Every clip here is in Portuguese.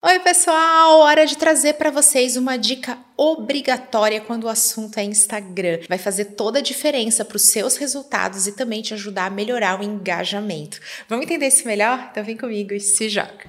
Oi, pessoal! Hora de trazer para vocês uma dica obrigatória quando o assunto é Instagram. Vai fazer toda a diferença para os seus resultados e também te ajudar a melhorar o engajamento. Vamos entender isso melhor? Então vem comigo e se joga!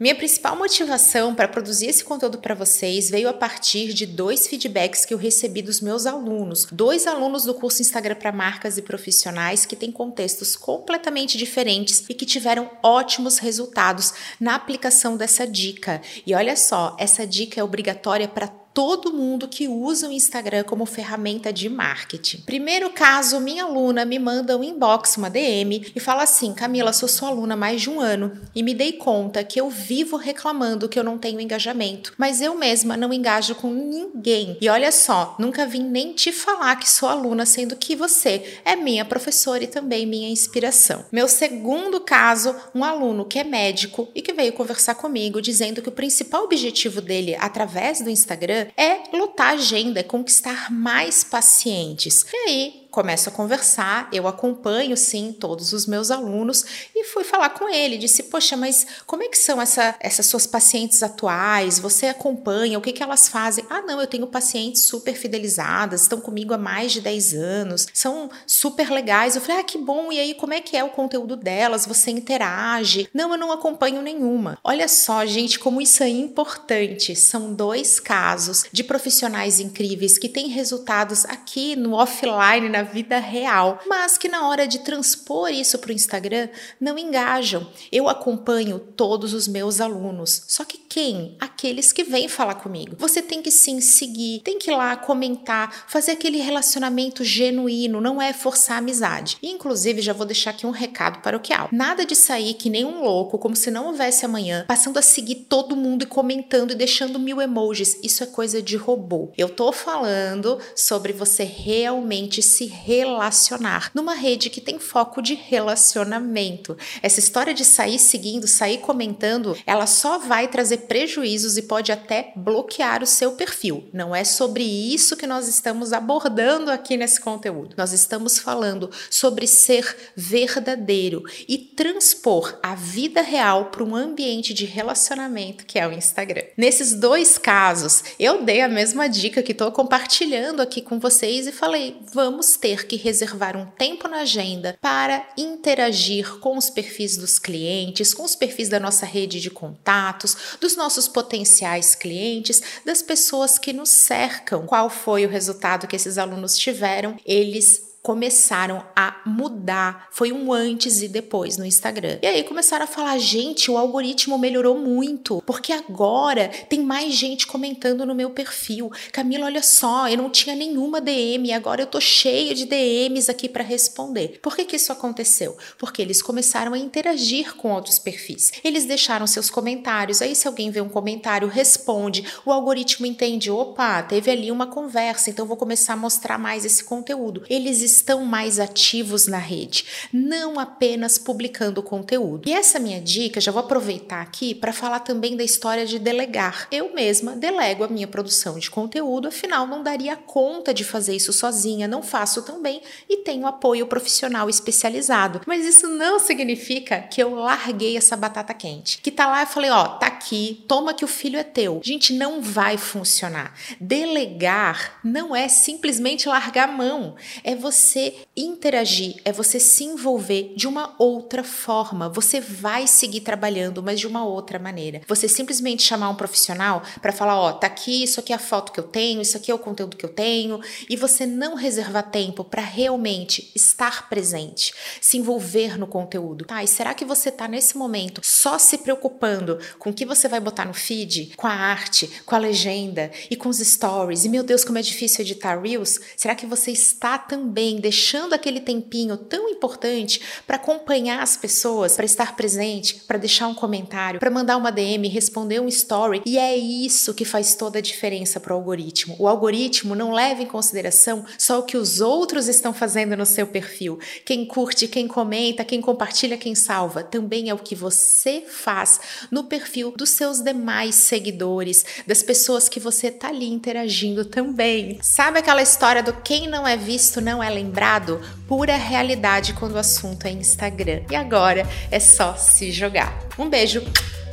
Minha principal motivação para produzir esse conteúdo para vocês veio a partir de dois feedbacks que eu recebi dos meus alunos. Dois alunos do curso Instagram para marcas e profissionais que têm contextos completamente diferentes e que tiveram ótimos resultados na aplicação dessa dica. E olha só, essa dica é obrigatória para todo mundo que usa o Instagram como ferramenta de marketing. Primeiro caso, minha aluna me manda um inbox, uma DM, e fala assim: Camila, sou sua aluna há mais de um ano e me dei conta que eu vivo reclamando que eu não tenho engajamento, mas eu mesma não engajo com ninguém. E olha só, nunca vim nem te falar que sou aluna, sendo que você é minha professora e também minha inspiração. Meu segundo caso, um aluno que é médico e que veio conversar comigo dizendo que o principal objetivo dele através do Instagram é lutar a agenda, é conquistar mais pacientes. E aí, começo a conversar, eu acompanho sim todos os meus alunos e fui falar com ele, disse: "Poxa, mas como é que são essa, essas suas pacientes atuais? Você acompanha? O que que elas fazem?" "Ah, não, eu tenho pacientes super fidelizadas, estão comigo há mais de 10 anos, são super legais." Eu falei: "Ah, que bom. E aí, como é que é o conteúdo delas? Você interage?" "Não, eu não acompanho nenhuma." Olha só, gente, como isso é importante. São dois casos de profissionais incríveis que têm resultados aqui no offline, na vida real, mas que na hora de transpor isso para o Instagram não engajam. Eu acompanho todos os meus alunos, só que quem? Aqueles que vêm falar comigo. Você tem que sim seguir, tem que ir lá comentar, fazer aquele relacionamento genuíno, não é forçar a amizade. E, inclusive, já vou deixar aqui um recado paroquial. Nada de sair que nem um louco, como se não houvesse amanhã, passando a seguir todo mundo e comentando e deixando mil emojis. Isso é coisa de robô. Eu tô falando sobre você realmente se relacionar numa rede que tem foco de relacionamento. Essa história de sair seguindo, sair comentando, ela só vai trazer prejuízos e pode até bloquear o seu perfil. Não é sobre isso que nós estamos abordando aqui nesse conteúdo. Nós estamos falando sobre ser verdadeiro e transpor a vida real para um ambiente de relacionamento que é o Instagram. Nesses dois casos, eu dei a mesma dica que estou compartilhando aqui com vocês e falei: vamos ter que reservar um tempo na agenda para interagir com os perfis dos clientes, com os perfis da nossa rede de contatos, dos nossos potenciais clientes, das pessoas que nos cercam. Qual foi o resultado que esses alunos tiveram? Eles começaram a mudar. Foi um antes e depois no Instagram. E aí começaram a falar: gente, o algoritmo melhorou muito, porque agora tem mais gente comentando no meu perfil. Camila, olha só, eu não tinha nenhuma DM, agora eu tô cheia de DMs aqui para responder. Por que, que isso aconteceu? Porque eles começaram a interagir com outros perfis. Eles deixaram seus comentários. Aí, se alguém vê um comentário, responde. O algoritmo entende: opa, teve ali uma conversa, então vou começar a mostrar mais esse conteúdo. Eles estão mais ativos na rede, não apenas publicando conteúdo. E essa minha dica, já vou aproveitar aqui para falar também da história de delegar. Eu mesma delego a minha produção de conteúdo, afinal não daria conta de fazer isso sozinha, não faço também e tenho apoio profissional especializado. Mas isso não significa que eu larguei essa batata quente. Que tá lá, eu falei, ó, tá aqui, toma que o filho é teu. Gente, não vai funcionar. Delegar não é simplesmente largar a mão, é você você interagir, é você se envolver de uma outra forma. Você vai seguir trabalhando, mas de uma outra maneira. Você simplesmente chamar um profissional para falar: ó, tá aqui, isso aqui é a foto que eu tenho, isso aqui é o conteúdo que eu tenho, e você não reservar tempo para realmente estar presente, se envolver no conteúdo. Tá, e será que você tá nesse momento só se preocupando com o que você vai botar no feed, com a arte, com a legenda e com os stories? E meu Deus, como é difícil editar Reels? Será que você está também também deixando aquele tempinho tão importante para acompanhar as pessoas, para estar presente, para deixar um comentário, para mandar uma DM, responder um story. E é isso que faz toda a diferença para o algoritmo. O algoritmo não leva em consideração só o que os outros estão fazendo no seu perfil. Quem curte, quem comenta, quem compartilha, quem salva, também é o que você faz no perfil dos seus demais seguidores, das pessoas que você tá ali interagindo também. Sabe aquela história do quem não é visto não é lembrado, pura realidade quando o assunto é Instagram. E agora é só se jogar. Um beijo,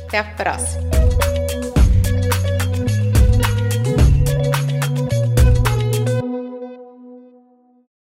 até a próxima!